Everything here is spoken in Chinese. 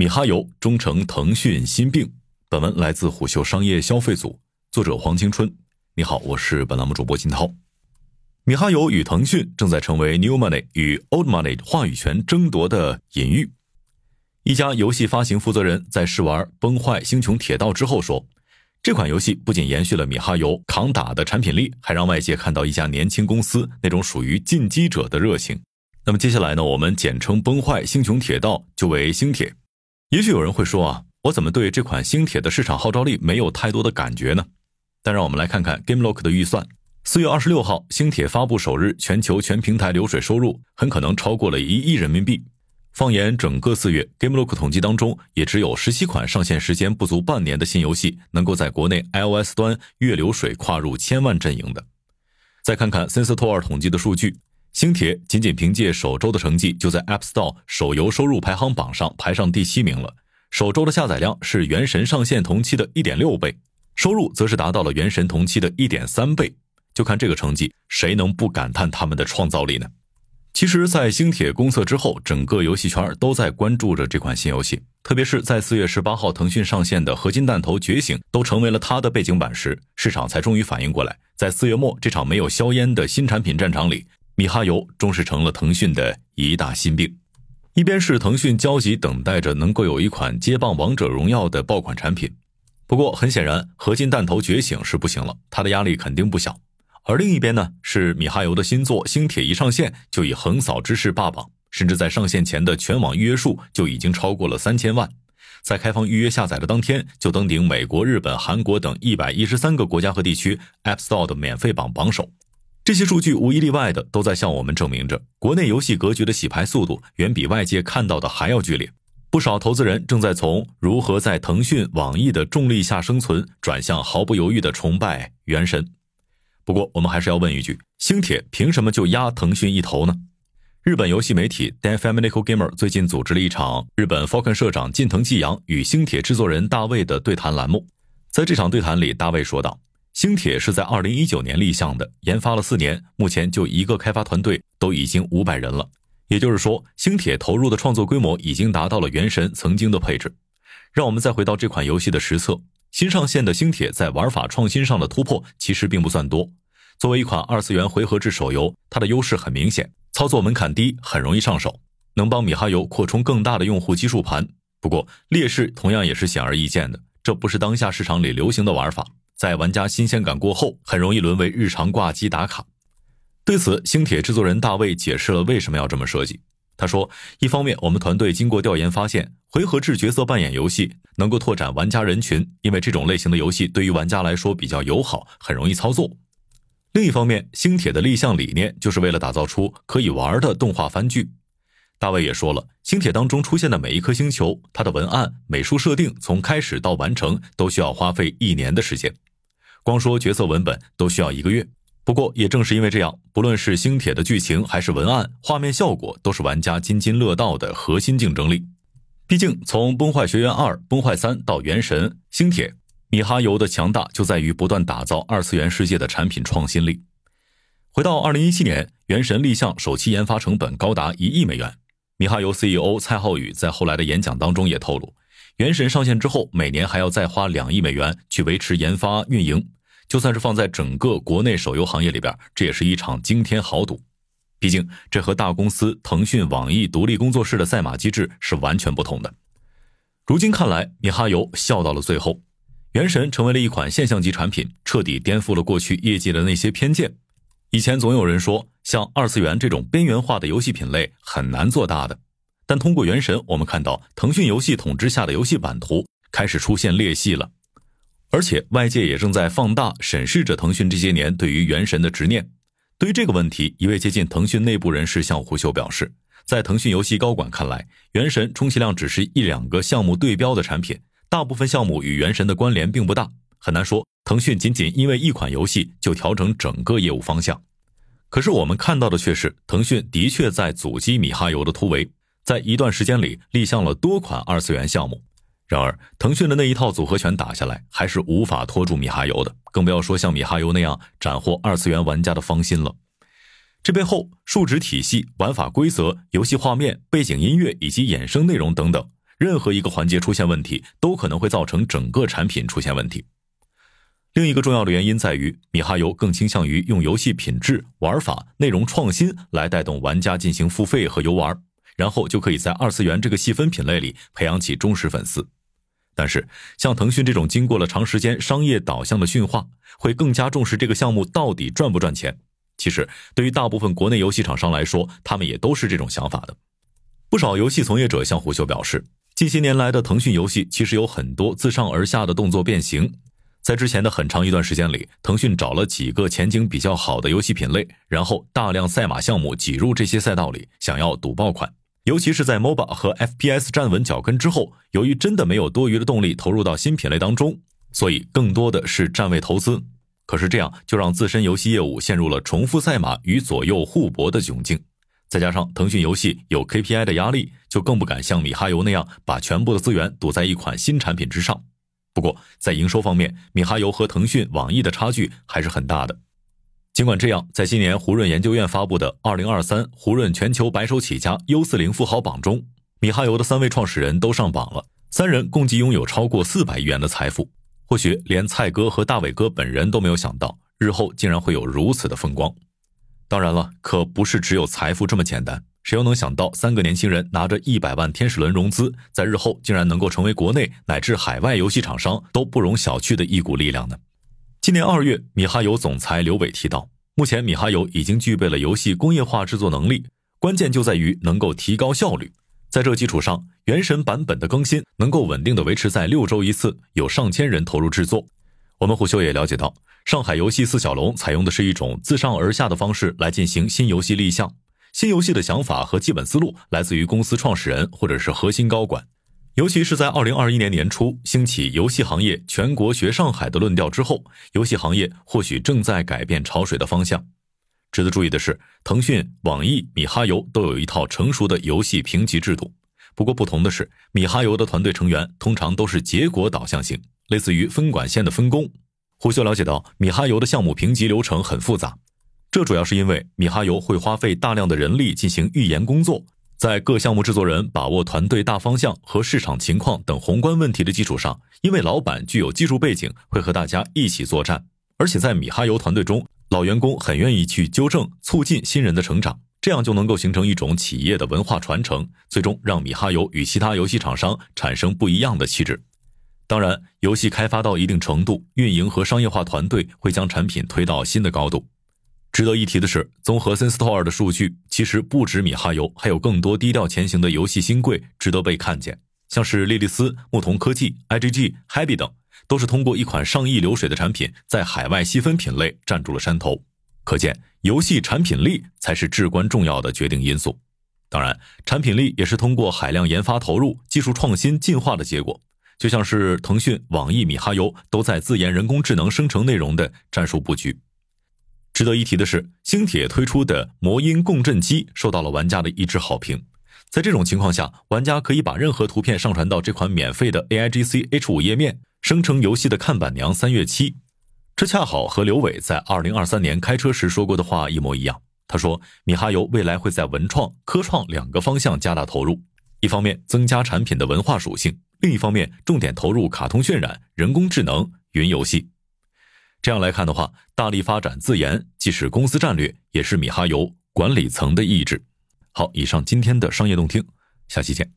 米哈游终成腾讯心病。本文来自虎嗅商业消费组，作者黄青春。你好，我是本栏目主播金涛。米哈游与腾讯正在成为 New Money 与 Old Money 话语权争夺的隐喻。一家游戏发行负责人在试玩《崩坏：星穹铁道》之后说：“这款游戏不仅延续了米哈游扛打的产品力，还让外界看到一家年轻公司那种属于进击者的热情。”那么接下来呢？我们简称“崩坏：星穹铁道”就为星铁。也许有人会说啊，我怎么对这款星铁的市场号召力没有太多的感觉呢？但让我们来看看 GameLock 的预算。四月二十六号，星铁发布首日，全球全平台流水收入很可能超过了一亿人民币。放眼整个四月，GameLock 统计当中，也只有十七款上线时间不足半年的新游戏能够在国内 iOS 端月流水跨入千万阵营的。再看看 Sensor 统计的数据。星铁仅仅凭借首周的成绩，就在 App Store 手游收入排行榜上排上第七名了。首周的下载量是《原神》上线同期的一点六倍，收入则是达到了《原神》同期的一点三倍。就看这个成绩，谁能不感叹他们的创造力呢？其实，在星铁公测之后，整个游戏圈都在关注着这款新游戏，特别是在四月十八号腾讯上线的《合金弹头觉醒》都成为了它的背景板时，市场才终于反应过来，在四月末这场没有硝烟的新产品战场里。米哈游终是成了腾讯的一大心病，一边是腾讯焦急等待着能够有一款接棒王者荣耀的爆款产品，不过很显然，合金弹头觉醒是不行了，它的压力肯定不小。而另一边呢，是米哈游的新作星铁一上线就以横扫之势霸榜，甚至在上线前的全网预约数就已经超过了三千万，在开放预约下载的当天就登顶美国、日本、韩国等一百一十三个国家和地区 App Store 的免费榜榜首。这些数据无一例外的都在向我们证明着，国内游戏格局的洗牌速度远比外界看到的还要剧烈。不少投资人正在从如何在腾讯、网易的重力下生存，转向毫不犹豫的崇拜原神。不过，我们还是要问一句：星铁凭什么就压腾讯一头呢？日本游戏媒体 Dan Famicom Gamer 最近组织了一场日本 Falcon 社长近藤纪阳与星铁制作人大卫的对谈栏目。在这场对谈里，大卫说道。星铁是在二零一九年立项的，研发了四年，目前就一个开发团队都已经五百人了。也就是说，星铁投入的创作规模已经达到了原神曾经的配置。让我们再回到这款游戏的实测，新上线的星铁在玩法创新上的突破其实并不算多。作为一款二次元回合制手游，它的优势很明显，操作门槛低，很容易上手，能帮米哈游扩充更大的用户基数盘。不过劣势同样也是显而易见的，这不是当下市场里流行的玩法。在玩家新鲜感过后，很容易沦为日常挂机打卡。对此，星铁制作人大卫解释了为什么要这么设计。他说：“一方面，我们团队经过调研发现，回合制角色扮演游戏能够拓展玩家人群，因为这种类型的游戏对于玩家来说比较友好，很容易操作。另一方面，星铁的立项理念就是为了打造出可以玩的动画番剧。”大卫也说了，星铁当中出现的每一颗星球，它的文案、美术设定，从开始到完成都需要花费一年的时间。光说角色文本都需要一个月，不过也正是因为这样，不论是星铁的剧情还是文案、画面效果，都是玩家津津乐道的核心竞争力。毕竟从《崩坏：学园二》《崩坏三》到《原神》，星铁米哈游的强大就在于不断打造二次元世界的产品创新力。回到二零一七年，《原神》立项首期研发成本高达一亿美元，米哈游 CEO 蔡浩宇在后来的演讲当中也透露，《原神》上线之后，每年还要再花两亿美元去维持研发运营。就算是放在整个国内手游行业里边，这也是一场惊天豪赌。毕竟这和大公司腾讯、网易独立工作室的赛马机制是完全不同的。如今看来，米哈游笑到了最后，原神成为了一款现象级产品，彻底颠覆了过去业界的那些偏见。以前总有人说，像二次元这种边缘化的游戏品类很难做大的，但通过原神，我们看到腾讯游戏统治下的游戏版图开始出现裂隙了。而且外界也正在放大审视着腾讯这些年对于原神的执念。对于这个问题，一位接近腾讯内部人士向虎嗅表示，在腾讯游戏高管看来，原神充其量只是一两个项目对标的产品，大部分项目与原神的关联并不大，很难说腾讯仅仅因为一款游戏就调整整个业务方向。可是我们看到的却是，腾讯的确在阻击米哈游的突围，在一段时间里立项了多款二次元项目。然而，腾讯的那一套组合拳打下来，还是无法拖住米哈游的，更不要说像米哈游那样斩获二次元玩家的芳心了。这背后，数值体系、玩法规则、游戏画面、背景音乐以及衍生内容等等，任何一个环节出现问题，都可能会造成整个产品出现问题。另一个重要的原因在于，米哈游更倾向于用游戏品质、玩法、内容创新来带动玩家进行付费和游玩，然后就可以在二次元这个细分品类里培养起忠实粉丝。但是，像腾讯这种经过了长时间商业导向的驯化，会更加重视这个项目到底赚不赚钱。其实，对于大部分国内游戏厂商来说，他们也都是这种想法的。不少游戏从业者向虎嗅表示，近些年来的腾讯游戏其实有很多自上而下的动作变形。在之前的很长一段时间里，腾讯找了几个前景比较好的游戏品类，然后大量赛马项目挤入这些赛道里，想要赌爆款。尤其是在 MOBA 和 FPS 站稳脚跟之后，由于真的没有多余的动力投入到新品类当中，所以更多的是站位投资。可是这样就让自身游戏业务陷入了重复赛马与左右互搏的窘境。再加上腾讯游戏有 KPI 的压力，就更不敢像米哈游那样把全部的资源赌在一款新产品之上。不过，在营收方面，米哈游和腾讯、网易的差距还是很大的。尽管这样，在今年胡润研究院发布的《二零二三胡润全球白手起家 U 四零富豪榜》中，米哈游的三位创始人都上榜了，三人共计拥有超过四百亿元的财富。或许连蔡哥和大伟哥本人都没有想到，日后竟然会有如此的风光。当然了，可不是只有财富这么简单。谁又能想到，三个年轻人拿着一百万天使轮融资，在日后竟然能够成为国内乃至海外游戏厂商都不容小觑的一股力量呢？今年二月，米哈游总裁刘伟提到，目前米哈游已经具备了游戏工业化制作能力，关键就在于能够提高效率。在这基础上，原神版本的更新能够稳定的维持在六周一次，有上千人投入制作。我们虎嗅也了解到，上海游戏四小龙采用的是一种自上而下的方式来进行新游戏立项。新游戏的想法和基本思路来自于公司创始人或者是核心高管，尤其是在二零二一年年初兴起游戏行业全国学上海的论调之后，游戏行业或许正在改变潮水的方向。值得注意的是，腾讯、网易、米哈游都有一套成熟的游戏评级制度。不过不同的是，米哈游的团队成员通常都是结果导向型，类似于分管线的分工。胡秀了解到，米哈游的项目评级流程很复杂。这主要是因为米哈游会花费大量的人力进行预研工作，在各项目制作人把握团队大方向和市场情况等宏观问题的基础上，因为老板具有技术背景，会和大家一起作战。而且在米哈游团队中，老员工很愿意去纠正、促进新人的成长，这样就能够形成一种企业的文化传承，最终让米哈游与其他游戏厂商产生不一样的气质。当然，游戏开发到一定程度，运营和商业化团队会将产品推到新的高度。值得一提的是，综合 Senstor 的数据，其实不止米哈游，还有更多低调前行的游戏新贵值得被看见。像是莉莉丝、牧童科技、IGG、Happy 等，都是通过一款上亿流水的产品，在海外细分品类站住了山头。可见，游戏产品力才是至关重要的决定因素。当然，产品力也是通过海量研发投入、技术创新进化的结果。就像是腾讯、网易、米哈游都在自研人工智能生成内容的战术布局。值得一提的是，星铁推出的魔音共振机受到了玩家的一致好评。在这种情况下，玩家可以把任何图片上传到这款免费的 A I G C H 五页面，生成游戏的看板娘三月七。这恰好和刘伟在二零二三年开车时说过的话一模一样。他说，米哈游未来会在文创、科创两个方向加大投入，一方面增加产品的文化属性，另一方面重点投入卡通渲染、人工智能、云游戏。这样来看的话，大力发展自研，既是公司战略，也是米哈游管理层的意志。好，以上今天的商业动听，下期见。